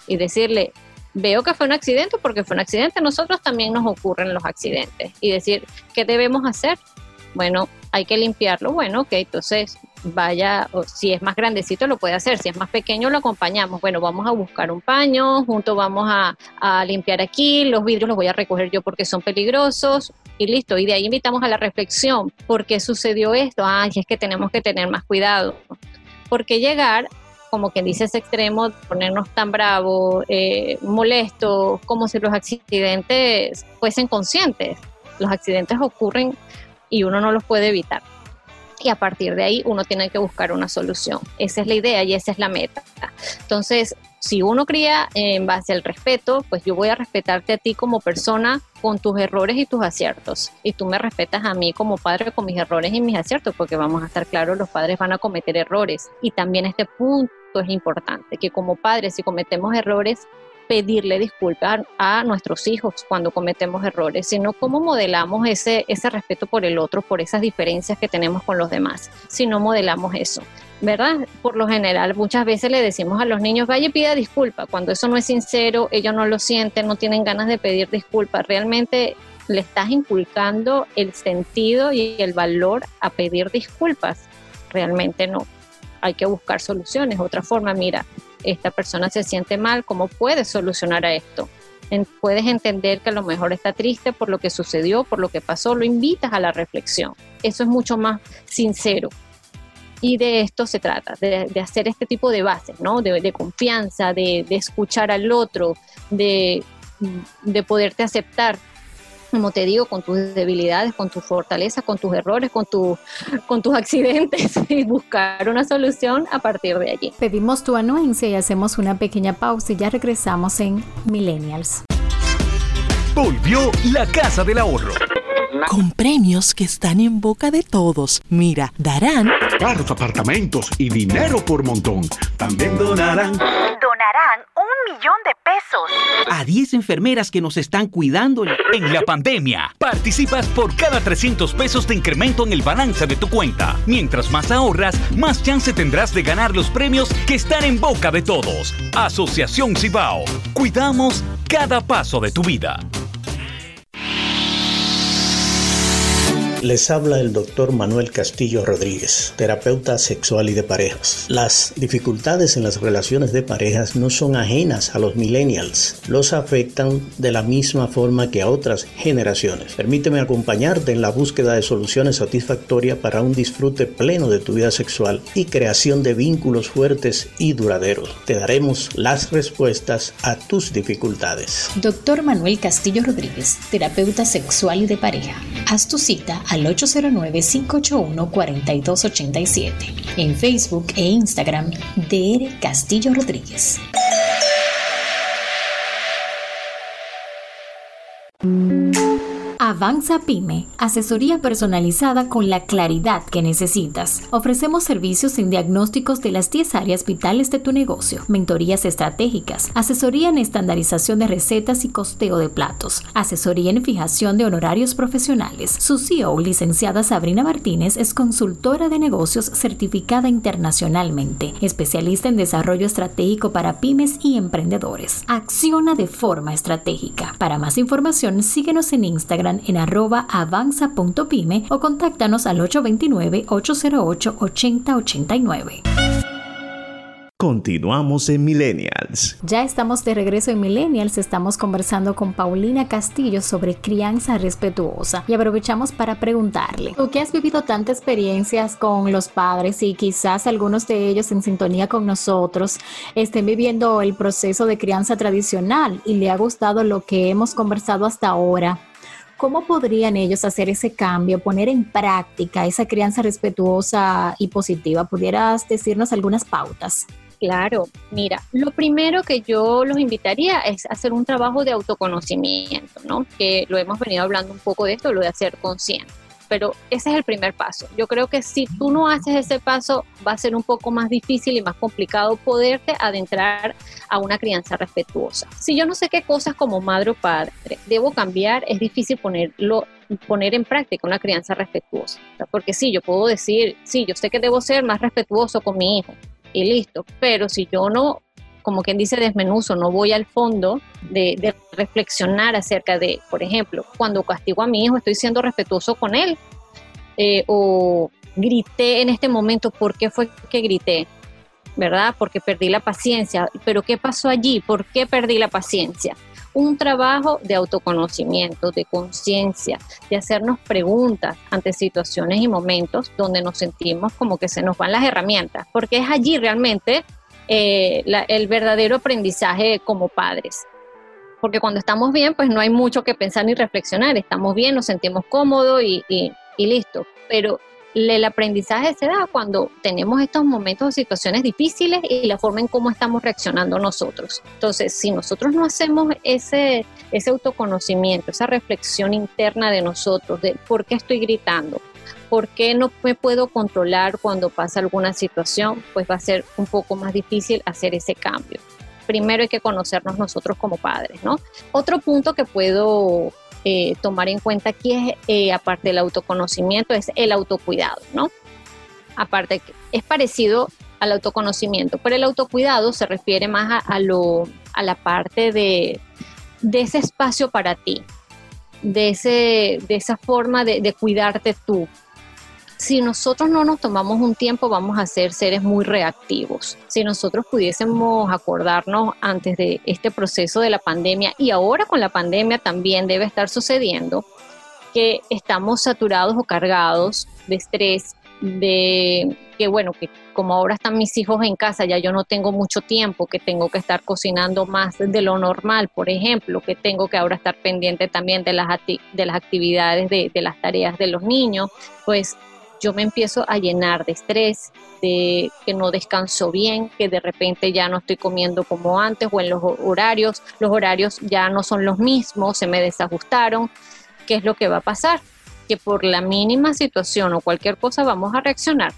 y decirle, veo que fue un accidente porque fue un accidente, nosotros también nos ocurren los accidentes y decir, ¿qué debemos hacer? Bueno, hay que limpiarlo, bueno, ok, entonces vaya, o si es más grandecito lo puede hacer, si es más pequeño lo acompañamos, bueno, vamos a buscar un paño, juntos vamos a, a limpiar aquí, los vidrios los voy a recoger yo porque son peligrosos, y listo. Y de ahí invitamos a la reflexión. ¿Por qué sucedió esto? Ay, es que tenemos que tener más cuidado porque llegar, como quien dice ese extremo, ponernos tan bravos, eh, molestos, como si los accidentes fuesen conscientes. Los accidentes ocurren y uno no los puede evitar. Y a partir de ahí uno tiene que buscar una solución. Esa es la idea y esa es la meta. Entonces, si uno cría en base al respeto, pues yo voy a respetarte a ti como persona con tus errores y tus aciertos. Y tú me respetas a mí como padre con mis errores y mis aciertos, porque vamos a estar claros, los padres van a cometer errores. Y también este punto es importante, que como padres, si cometemos errores, pedirle disculpas a nuestros hijos cuando cometemos errores, sino cómo modelamos ese, ese respeto por el otro, por esas diferencias que tenemos con los demás, si no modelamos eso. ¿verdad? Por lo general, muchas veces le decimos a los niños, vaya pida disculpas, cuando eso no es sincero, ellos no lo sienten, no tienen ganas de pedir disculpas, realmente le estás inculcando el sentido y el valor a pedir disculpas, realmente no. Hay que buscar soluciones, otra forma, mira, esta persona se siente mal, ¿cómo puedes solucionar a esto? puedes entender que a lo mejor está triste por lo que sucedió, por lo que pasó, lo invitas a la reflexión. Eso es mucho más sincero. Y de esto se trata, de, hacer este tipo de bases, ¿no? De, confianza, de, escuchar al otro, de, de poderte aceptar como te digo, con tus debilidades, con tus fortalezas, con tus errores, con, tu, con tus accidentes y buscar una solución a partir de allí. Pedimos tu anuencia y hacemos una pequeña pausa y ya regresamos en Millennials. Volvió la Casa del Ahorro. Con premios que están en boca de todos. Mira, darán carros, apartamentos y dinero por montón. También donarán. Donarán millón de pesos. A 10 enfermeras que nos están cuidando en la pandemia. Participas por cada 300 pesos de incremento en el balance de tu cuenta. Mientras más ahorras, más chance tendrás de ganar los premios que están en boca de todos. Asociación Cibao. Cuidamos cada paso de tu vida. Les habla el doctor Manuel Castillo Rodríguez, terapeuta sexual y de parejas. Las dificultades en las relaciones de parejas no son ajenas a los millennials, los afectan de la misma forma que a otras generaciones. Permíteme acompañarte en la búsqueda de soluciones satisfactorias para un disfrute pleno de tu vida sexual y creación de vínculos fuertes y duraderos. Te daremos las respuestas a tus dificultades. Doctor Manuel Castillo Rodríguez, terapeuta sexual y de pareja. Haz tu cita al 809-581-4287. En Facebook e Instagram, DR Castillo Rodríguez. Avanza Pyme, asesoría personalizada con la claridad que necesitas. Ofrecemos servicios en diagnósticos de las 10 áreas vitales de tu negocio, mentorías estratégicas, asesoría en estandarización de recetas y costeo de platos, asesoría en fijación de honorarios profesionales. Su CEO, licenciada Sabrina Martínez, es consultora de negocios certificada internacionalmente, especialista en desarrollo estratégico para pymes y emprendedores. Acciona de forma estratégica. Para más información, síguenos en Instagram en arroba avanza.pyme o contáctanos al 829-808-8089. Continuamos en Millennials. Ya estamos de regreso en Millennials. Estamos conversando con Paulina Castillo sobre crianza respetuosa y aprovechamos para preguntarle, tú que has vivido tantas experiencias con los padres y quizás algunos de ellos en sintonía con nosotros estén viviendo el proceso de crianza tradicional y le ha gustado lo que hemos conversado hasta ahora. ¿Cómo podrían ellos hacer ese cambio, poner en práctica esa crianza respetuosa y positiva? ¿Pudieras decirnos algunas pautas? Claro, mira, lo primero que yo los invitaría es hacer un trabajo de autoconocimiento, ¿no? Que lo hemos venido hablando un poco de esto, lo de hacer consciente pero ese es el primer paso. Yo creo que si tú no haces ese paso, va a ser un poco más difícil y más complicado poderte adentrar a una crianza respetuosa. Si yo no sé qué cosas como madre o padre debo cambiar, es difícil ponerlo poner en práctica una crianza respetuosa. Porque sí, yo puedo decir, sí, yo sé que debo ser más respetuoso con mi hijo y listo, pero si yo no como quien dice, desmenuzo, no voy al fondo de, reflexionar acerca de, por ejemplo, cuando castigo a mi hijo, estoy siendo respetuoso con él. Eh, o grité en este momento, ¿por qué fue que grité? ¿Verdad? Porque perdí la paciencia. Pero ¿qué pasó allí? ¿Por qué perdí la paciencia? Un trabajo de autoconocimiento, de conciencia, de hacernos preguntas ante situaciones y momentos donde nos sentimos como que se nos van las herramientas, porque es allí realmente eh, el verdadero aprendizaje como padres. Porque cuando estamos bien, pues no hay mucho que pensar ni reflexionar, estamos bien, nos sentimos cómodos y, y listo. Pero el aprendizaje se da cuando tenemos estos momentos o situaciones difíciles y la forma en cómo estamos reaccionando nosotros. Entonces, si nosotros no hacemos ese, ese autoconocimiento, esa reflexión interna de nosotros, de por qué estoy gritando, por qué no me puedo controlar cuando pasa alguna situación, pues va a ser un poco más difícil hacer ese cambio. Primero hay que conocernos nosotros como padres, ¿no? Otro punto que puedo eh, tomar en cuenta aquí es, eh, aparte del autoconocimiento, es el autocuidado, ¿no? Aparte, es parecido al autoconocimiento, pero el autocuidado se refiere más a, lo, a la parte de, de, ese espacio para ti, de, ese, de esa forma de, de cuidarte tú, si nosotros no nos tomamos un tiempo, vamos a ser seres muy reactivos. Si nosotros pudiésemos acordarnos antes de este proceso de la pandemia y ahora con la pandemia también debe estar sucediendo, que estamos saturados o cargados de estrés, de que bueno, que como ahora están mis hijos en casa, ya yo no tengo mucho tiempo, que tengo que estar cocinando más de lo normal, por ejemplo, que tengo que ahora estar pendiente también de las, de las actividades, de, de las tareas de los niños, pues yo me empiezo a llenar de estrés, de que no descanso bien, que de repente ya no estoy comiendo como antes o en los horarios, los horarios ya no son los mismos, se me desajustaron. ¿Qué es lo que va a pasar? Que por la mínima situación o cualquier cosa vamos a reaccionar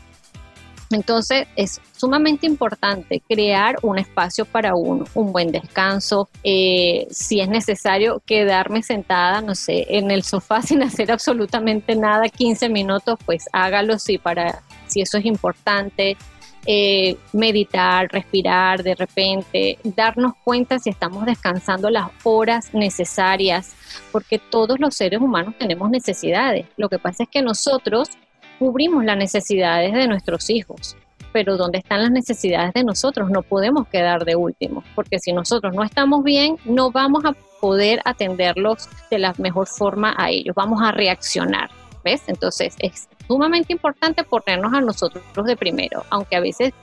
entonces es sumamente importante crear un espacio para uno, un buen descanso, eh, si es necesario quedarme sentada, no sé, en el sofá sin hacer absolutamente nada, 15 minutos, pues hágalo si, para, si eso es importante. Eh, meditar, respirar de repente, darnos cuenta si estamos descansando las horas necesarias, porque todos los seres humanos tenemos necesidades. Lo que pasa es que nosotros cubrimos las necesidades de nuestros hijos, pero ¿dónde están las necesidades de nosotros? No podemos quedar de último, porque si nosotros no estamos bien, no vamos a poder atenderlos de la mejor forma a ellos, vamos a reaccionar, ¿ves? Entonces es sumamente importante ponernos a nosotros de primero, aunque a veces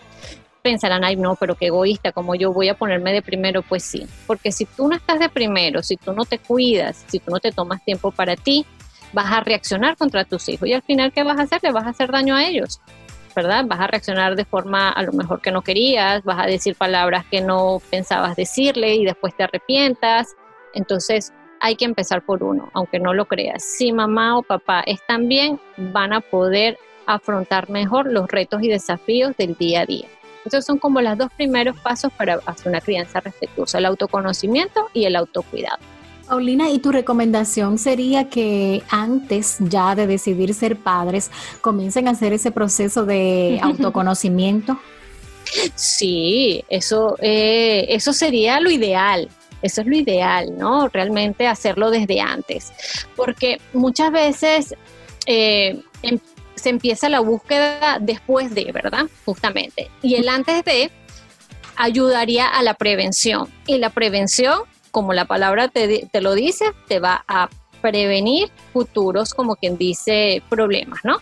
pensarán, ay no, pero qué egoísta, como yo voy a ponerme de primero, pues sí, porque si tú no estás de primero, si tú no te cuidas, si tú no te tomas tiempo para ti, vas a reaccionar contra tus hijos y al final, ¿qué vas a hacer? Le vas a hacer daño a ellos, ¿verdad? Vas a reaccionar de forma a lo mejor que no querías, vas a decir palabras que no pensabas decirle y después te arrepientas. Entonces, hay que empezar por uno, aunque no lo creas. Si mamá o papá están bien, van a poder afrontar mejor los retos y desafíos del día a día. Esos son como los dos primeros pasos para hacer una crianza respetuosa, el autoconocimiento y el autocuidado. Paulina, ¿y tu recomendación sería que antes ya de decidir ser padres comiencen a hacer ese proceso de autoconocimiento? Sí, eso, eh, eso sería lo ideal. Eso es lo ideal, ¿no? Realmente hacerlo desde antes. Porque muchas veces eh, em, se empieza la búsqueda después de, ¿verdad? Justamente. Y el antes de ayudaría a la prevención. Y la prevención como la palabra te, lo dice, te va a prevenir futuros, como quien dice, problemas, ¿no?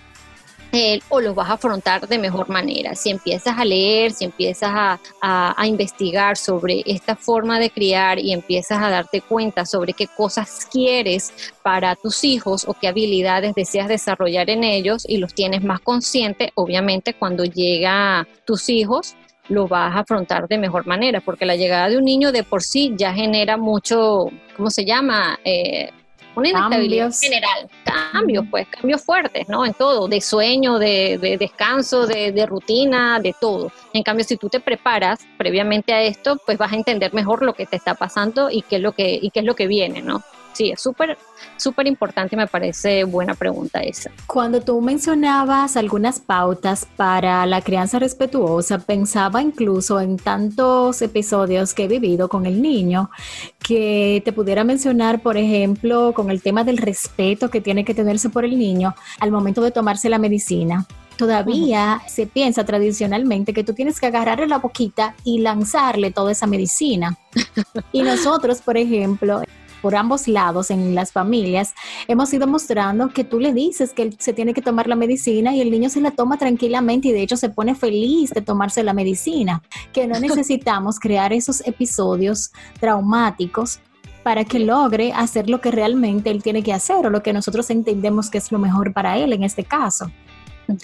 o los vas a afrontar de mejor manera. Si empiezas a leer, si empiezas a, a, investigar sobre esta forma de criar y empiezas a darte cuenta sobre qué cosas quieres para tus hijos o qué habilidades deseas desarrollar en ellos y los tienes más consciente, obviamente cuando llega tus hijos lo vas a afrontar de mejor manera, porque la llegada de un niño de por sí ya genera mucho, ¿cómo se llama? Eh, una inestabilidad general, cambios, pues cambios fuertes, ¿no? En todo, de sueño, de, descanso, de, de, rutina, de todo. En cambio, si tú te preparas previamente a esto, pues vas a entender mejor lo que te está pasando y qué es lo que, y qué es lo que viene, ¿no? Sí, es súper, súper importante y me parece buena pregunta esa. Cuando tú mencionabas algunas pautas para la crianza respetuosa, pensaba incluso en tantos episodios que he vivido con el niño que te pudiera mencionar, por ejemplo, con el tema del respeto que tiene que tenerse por el niño al momento de tomarse la medicina. Todavía se piensa tradicionalmente que tú tienes que agarrarle la boquita y lanzarle toda esa medicina. y nosotros, por ejemplo, por ambos lados en las familias, hemos ido mostrando que tú le dices que él se tiene que tomar la medicina y el niño se la toma tranquilamente y de hecho se pone feliz de tomarse la medicina, que no necesitamos crear esos episodios traumáticos para que logre hacer lo que realmente él tiene que hacer o lo que nosotros entendemos que es lo mejor para él en este caso.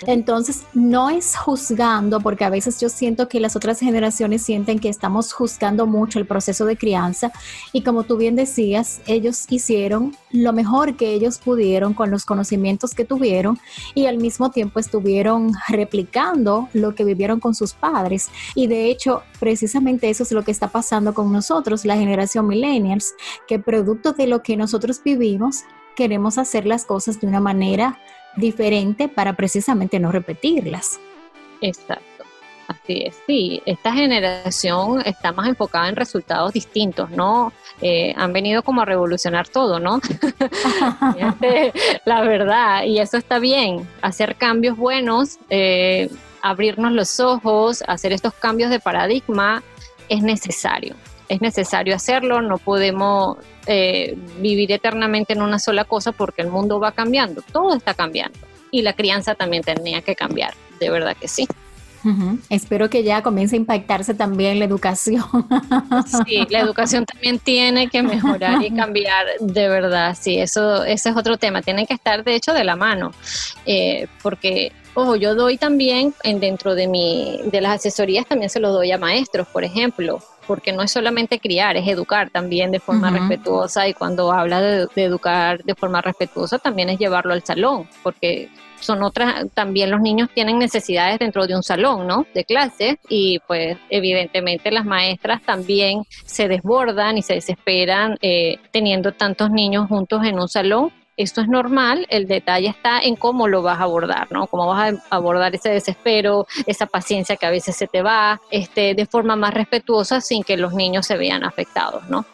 Entonces, no es juzgando, porque a veces yo siento que las otras generaciones sienten que estamos juzgando mucho el proceso de crianza y como tú bien decías, ellos hicieron lo mejor que ellos pudieron con los conocimientos que tuvieron y al mismo tiempo estuvieron replicando lo que vivieron con sus padres. Y de hecho, precisamente eso es lo que está pasando con nosotros, la generación millennials, que producto de lo que nosotros vivimos, queremos hacer las cosas de una manera diferente para precisamente no repetirlas. Exacto. Así es, sí, esta generación está más enfocada en resultados distintos, ¿no? Eh, han venido como a revolucionar todo, ¿no? La verdad, y eso está bien, hacer cambios buenos, eh, abrirnos los ojos, hacer estos cambios de paradigma es necesario, es necesario hacerlo, no podemos eh, vivir eternamente en una sola cosa porque el mundo va cambiando, todo está cambiando y la crianza también tenía que cambiar, de verdad que sí. Espero que ya comience a impactarse también la educación. Sí, la educación también tiene que mejorar y cambiar de verdad. Sí, eso ese es otro tema. Tienen que estar de hecho de la mano, eh, porque ojo, yo doy también en dentro de mi de las asesorías también se lo doy a maestros, por ejemplo, porque no es solamente criar, es educar también de forma respetuosa y cuando habla de, educar de forma respetuosa también es llevarlo al salón, porque son otras, también los niños tienen necesidades dentro de un salón, ¿no? De clases y pues evidentemente las maestras también se desbordan y se desesperan eh, teniendo tantos niños juntos en un salón esto es normal, el detalle está en cómo lo vas a abordar, ¿no? Cómo vas a abordar ese desespero, esa paciencia que a veces se te va, este, de forma más respetuosa sin que los niños se vean afectados, ¿no?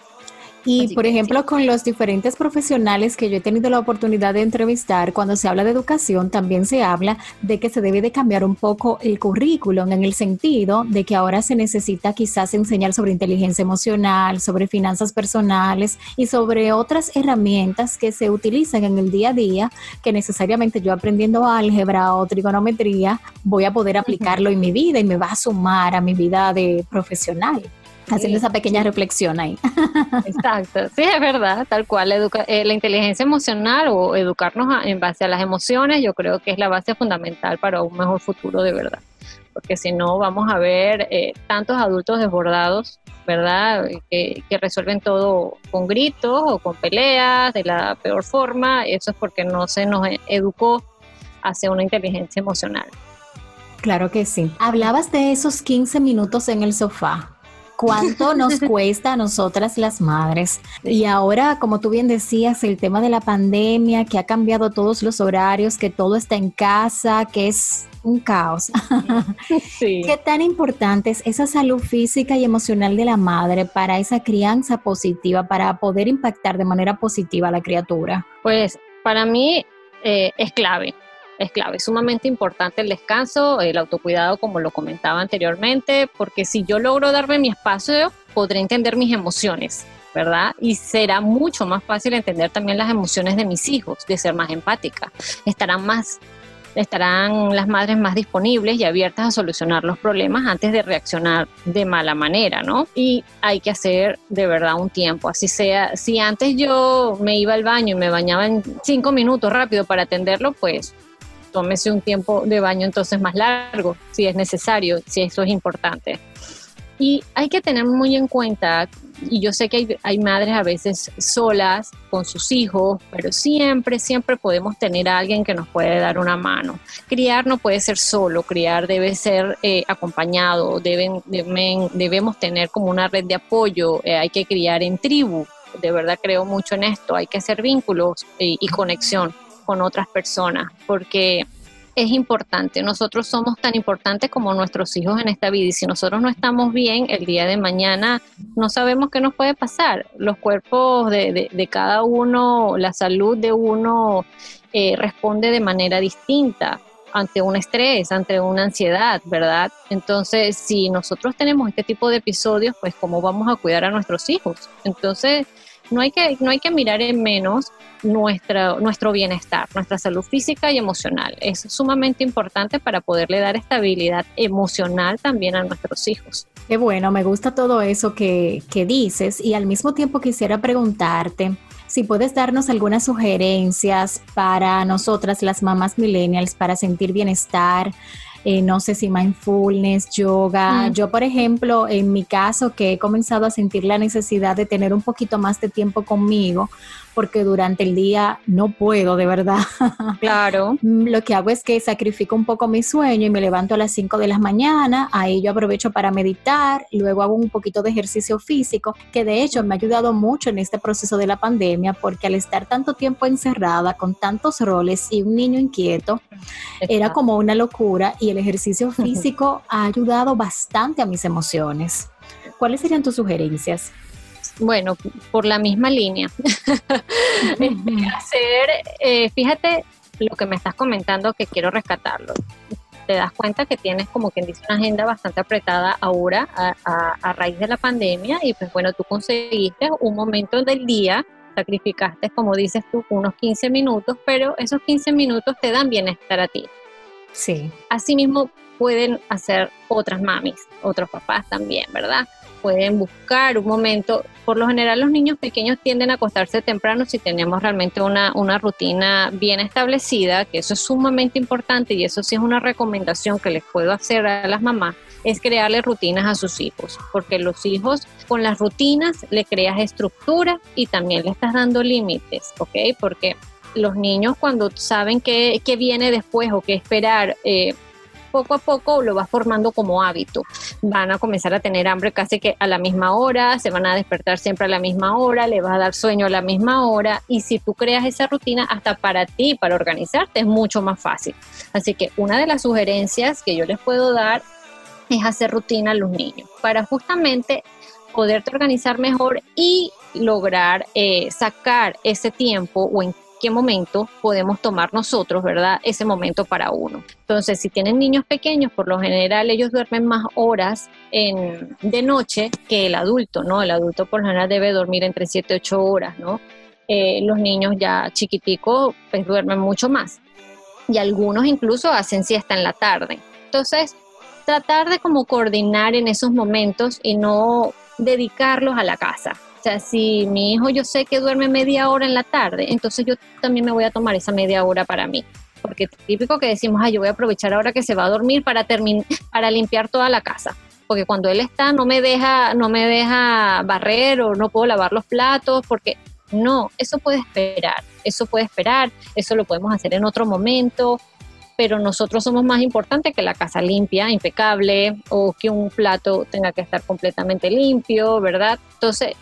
Y por ejemplo, con los diferentes profesionales que yo he tenido la oportunidad de entrevistar, cuando se habla de educación, también se habla de que se debe de cambiar un poco el currículum en el sentido de que ahora se necesita quizás enseñar sobre inteligencia emocional, sobre finanzas personales y sobre otras herramientas que se utilizan en el día a día que necesariamente yo aprendiendo álgebra o trigonometría voy a poder aplicarlo en mi vida y me va a sumar a mi vida de profesional haciendo esa pequeña reflexión ahí. Exacto, sí, es verdad, tal cual. Eh, la inteligencia emocional o educarnos en base a las emociones, yo creo que es la base fundamental para un mejor futuro de verdad. Porque si no, vamos a ver eh, tantos adultos desbordados, ¿verdad? Que, que resuelven todo con gritos o con peleas de la peor forma. Eso es porque no se nos educó hacia una inteligencia emocional. Claro que sí. Hablabas de esos 15 minutos en el sofá cuánto nos cuesta a nosotras las madres. Y ahora, como tú bien decías, el tema de la pandemia, que ha cambiado todos los horarios, que todo está en casa, que es un caos. ¿Qué tan importante es esa salud física y emocional de la madre para esa crianza positiva, para poder impactar de manera positiva a la criatura? Pues para mí eh, es clave es clave, es sumamente importante el descanso, el autocuidado, como lo comentaba anteriormente, porque si yo logro darme mi espacio, podré entender mis emociones, ¿verdad? Y será mucho más fácil entender también las emociones de mis hijos, de ser más empática. Estarán más estarán las madres más disponibles y abiertas a solucionar los problemas antes de reaccionar de mala manera, ¿no? Y hay que hacer de verdad un tiempo, así sea, si antes yo me iba al baño y me bañaba en cinco minutos rápido para atenderlo, pues tómese un tiempo de baño entonces más largo, si es necesario, si eso es importante. Y hay que tener muy en cuenta, y yo sé que hay, hay, madres a veces solas con sus hijos, pero siempre, siempre podemos tener a alguien que nos puede dar una mano. Criar no puede ser solo, criar debe ser eh, acompañado, deben, debemos tener como una red de apoyo, eh, hay que criar en tribu, de verdad creo mucho en esto, hay que hacer vínculos y, y conexión con otras personas, porque es importante. Nosotros somos tan importantes como nuestros hijos en esta vida y si nosotros no estamos bien, el día de mañana no sabemos qué nos puede pasar. Los cuerpos de, cada uno, la salud de uno eh, responde de manera distinta ante un estrés, ante una ansiedad, ¿verdad? Entonces, si nosotros tenemos este tipo de episodios, pues cómo vamos a cuidar a nuestros hijos. Entonces, no hay que, no hay que mirar en menos nuestra, nuestro bienestar, nuestra salud física y emocional. Es sumamente importante para poderle dar estabilidad emocional también a nuestros hijos. Qué bueno, me gusta todo eso que, que dices y al mismo tiempo quisiera preguntarte si puedes darnos algunas sugerencias para nosotras, las mamás millennials, para sentir bienestar, eh, no sé si mindfulness, yoga. Mm. Yo, por ejemplo, en mi caso, que he comenzado a sentir la necesidad de tener un poquito más de tiempo conmigo, porque durante el día no puedo, de verdad. Claro. Mm, lo que hago es que sacrifico un poco mi sueño y me levanto a las 5 de la mañana, ahí yo aprovecho para meditar, luego hago un poquito de ejercicio físico, que de hecho me ha ayudado mucho en este proceso de la pandemia, porque al estar tanto tiempo encerrada con tantos roles y un niño inquieto, era como una locura y el ejercicio físico ha ayudado bastante a mis emociones. ¿Cuáles serían tus sugerencias? Bueno, por la misma línea. hacer, eh, fíjate lo que me estás comentando que quiero rescatarlo. Te das cuenta que tienes como quien dice una agenda bastante apretada ahora a, raíz de la pandemia y pues bueno, tú conseguiste un momento del día, sacrificaste como dices tú unos 15 minutos, pero esos 15 minutos te dan bienestar a ti. Sí. Asimismo pueden hacer otras mamis, otros papás también, ¿verdad? Pueden buscar un momento. Por lo general los niños pequeños tienden a acostarse temprano si tenemos realmente una, una rutina bien establecida, que eso es sumamente importante y eso sí es una recomendación que les puedo hacer a las mamás, es crearle rutinas a sus hijos, porque los hijos con las rutinas le creas estructura y también le estás dando límites, ¿ok? Porque los niños cuando saben qué, qué viene después o qué esperar, eh, poco a poco lo vas formando como hábito. Van a comenzar a tener hambre casi que a la misma hora, se van a despertar siempre a la misma hora, le vas a dar sueño a la misma hora y si tú creas esa rutina hasta para ti, para organizarte, es mucho más fácil. Así que una de las sugerencias que yo les puedo dar es hacer rutina a los niños para justamente poderte organizar mejor y lograr eh, sacar ese tiempo o en qué momento podemos tomar nosotros, ¿verdad? Ese momento para uno. Entonces, si tienen niños pequeños, por lo general ellos duermen más horas en, de noche que el adulto, ¿no? El adulto por lo general debe dormir entre 7 y 8 horas, ¿no? Eh, los niños ya chiquiticos pues duermen mucho más. Y algunos incluso hacen siesta en la tarde. Entonces, tratar de como coordinar en esos momentos y no dedicarlos a la casa sea, si mi hijo yo sé que duerme media hora en la tarde, entonces yo también me voy a tomar esa media hora para mí. Porque típico que decimos, ay, yo voy a aprovechar ahora que se va a dormir para, para limpiar toda la casa. Porque cuando él está no me deja, no me deja barrer o no puedo lavar los platos, porque no, eso puede esperar, eso puede esperar, eso lo podemos hacer en otro momento, pero nosotros somos más importantes que la casa limpia, impecable, o que un plato tenga que estar completamente limpio, ¿verdad? Entonces,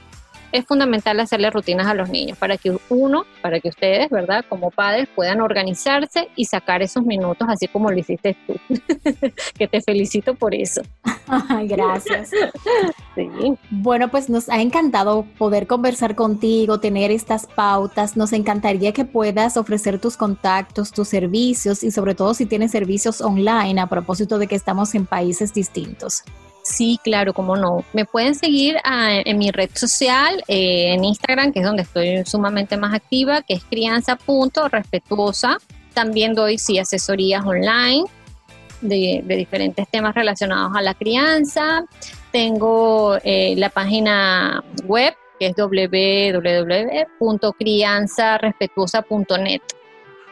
es fundamental hacerle rutinas a los niños para que uno, para que ustedes, ¿verdad? Como padres puedan organizarse y sacar esos minutos así como lo hiciste tú. que te felicito por eso. Gracias. Bueno, pues nos ha encantado poder conversar contigo, tener estas pautas. Nos encantaría que puedas ofrecer tus contactos, tus servicios y sobre todo si tienes servicios online a propósito de que estamos en países distintos. Sí, claro, cómo no. Me pueden seguir en mi red social, eh, en Instagram, que es donde estoy sumamente más activa, que es crianza.respetuosa. También doy, sí, asesorías online de, diferentes temas relacionados a la crianza. Tengo eh, la página web, que es www.crianzarespetuosa.net.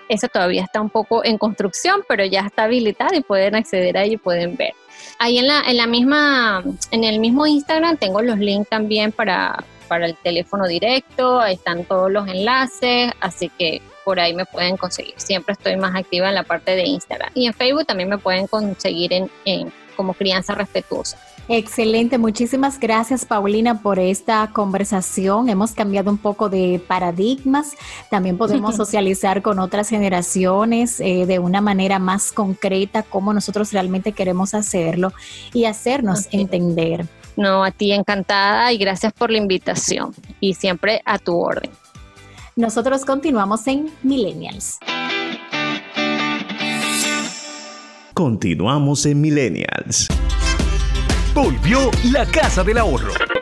Esa todavía está un poco en construcción, pero ya está habilitada y pueden acceder ahí y pueden ver. Ahí en la, en la misma, en el mismo Instagram tengo los links también para, para el teléfono directo, ahí están todos los enlaces, así que por ahí me pueden conseguir. Siempre estoy más activa en la parte de Instagram. Y en Facebook también me pueden conseguir en, en como crianza respetuosa. Excelente, muchísimas gracias Paulina por esta conversación. Hemos cambiado un poco de paradigmas, también podemos socializar con otras generaciones eh, de una manera más concreta cómo nosotros realmente queremos hacerlo y hacernos entender. No, a ti encantada y gracias por la invitación y siempre a tu orden. Nosotros continuamos en Millennials. Continuamos en Millennials. Volvió la Casa del Ahorro.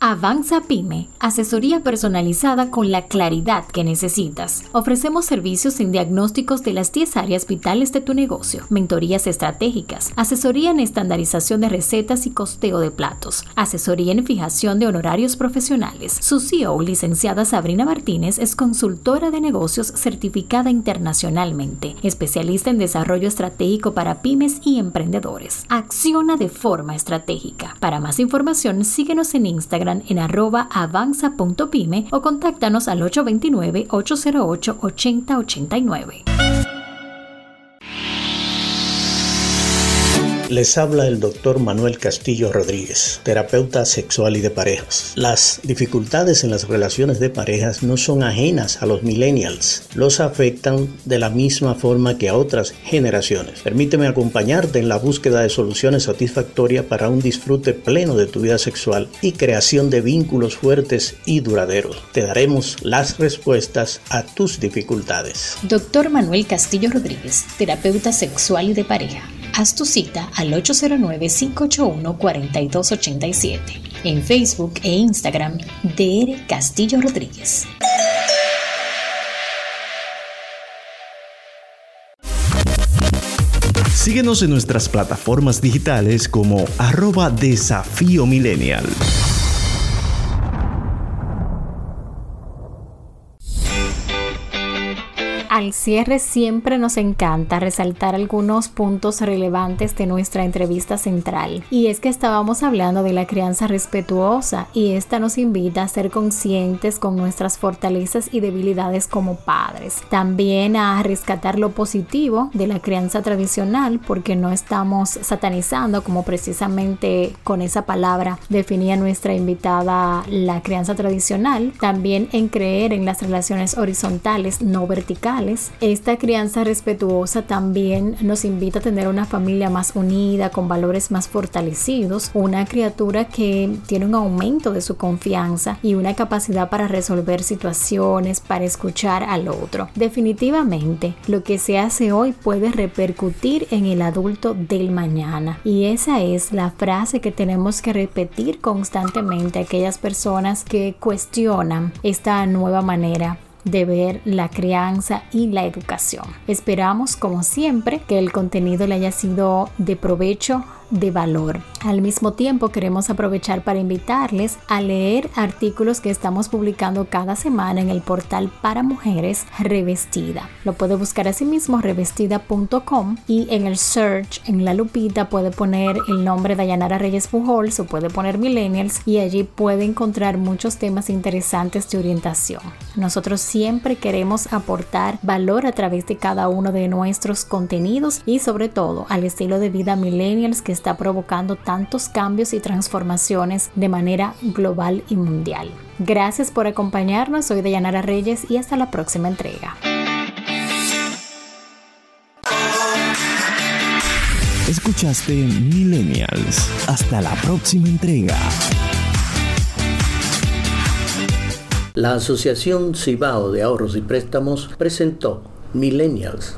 Avanza Pyme, asesoría personalizada con la claridad que necesitas. Ofrecemos servicios en diagnósticos de las 10 áreas vitales de tu negocio, mentorías estratégicas, asesoría en estandarización de recetas y costeo de platos, asesoría en fijación de honorarios profesionales. Su CEO, licenciada Sabrina Martínez, es consultora de negocios certificada internacionalmente, especialista en desarrollo estratégico para pymes y emprendedores. Acciona de forma estratégica. Para más información, síguenos en Instagram en arroba avanza.pyme o contáctanos al 829-808-8089. Les habla el doctor Manuel Castillo Rodríguez, terapeuta sexual y de parejas. Las dificultades en las relaciones de parejas no son ajenas a los millennials, los afectan de la misma forma que a otras generaciones. Permíteme acompañarte en la búsqueda de soluciones satisfactorias para un disfrute pleno de tu vida sexual y creación de vínculos fuertes y duraderos. Te daremos las respuestas a tus dificultades. Doctor Manuel Castillo Rodríguez, terapeuta sexual y de pareja. Haz tu cita al 809-581-4287 en Facebook e Instagram DR Castillo Rodríguez. Síguenos en nuestras plataformas digitales como arroba desafío millennial. Al cierre siempre nos encanta resaltar algunos puntos relevantes de nuestra entrevista central. Y es que estábamos hablando de la crianza respetuosa y esta nos invita a ser conscientes con nuestras fortalezas y debilidades como padres. También a rescatar lo positivo de la crianza tradicional porque no estamos satanizando como precisamente con esa palabra definía nuestra invitada la crianza tradicional. También en creer en las relaciones horizontales, no verticales esta crianza respetuosa también nos invita a tener una familia más unida, con valores más fortalecidos, una criatura que tiene un aumento de su confianza y una capacidad para resolver situaciones, para escuchar al otro. Definitivamente, lo que se hace hoy puede repercutir en el adulto del mañana. Y esa es la frase que tenemos que repetir constantemente a aquellas personas que cuestionan esta nueva manera de ver la crianza y la educación. Esperamos, como siempre, que el contenido le haya sido de provecho de valor. Al mismo tiempo queremos aprovechar para invitarles a leer artículos que estamos publicando cada semana en el portal para mujeres Revestida. Lo puede buscar así mismo revestida.com y en el search, en la lupita puede poner el nombre de Yanara Reyes Pujols o puede poner Millennials y allí puede encontrar muchos temas interesantes de orientación. Nosotros siempre queremos aportar valor a través de cada uno de nuestros contenidos y sobre todo al estilo de vida Millennials que está provocando tantos cambios y transformaciones de manera global y mundial. Gracias por acompañarnos, soy Dayanara Reyes y hasta la próxima entrega. Escuchaste Millennials. Hasta la próxima entrega. La Asociación Cibao de Ahorros y Préstamos presentó Millennials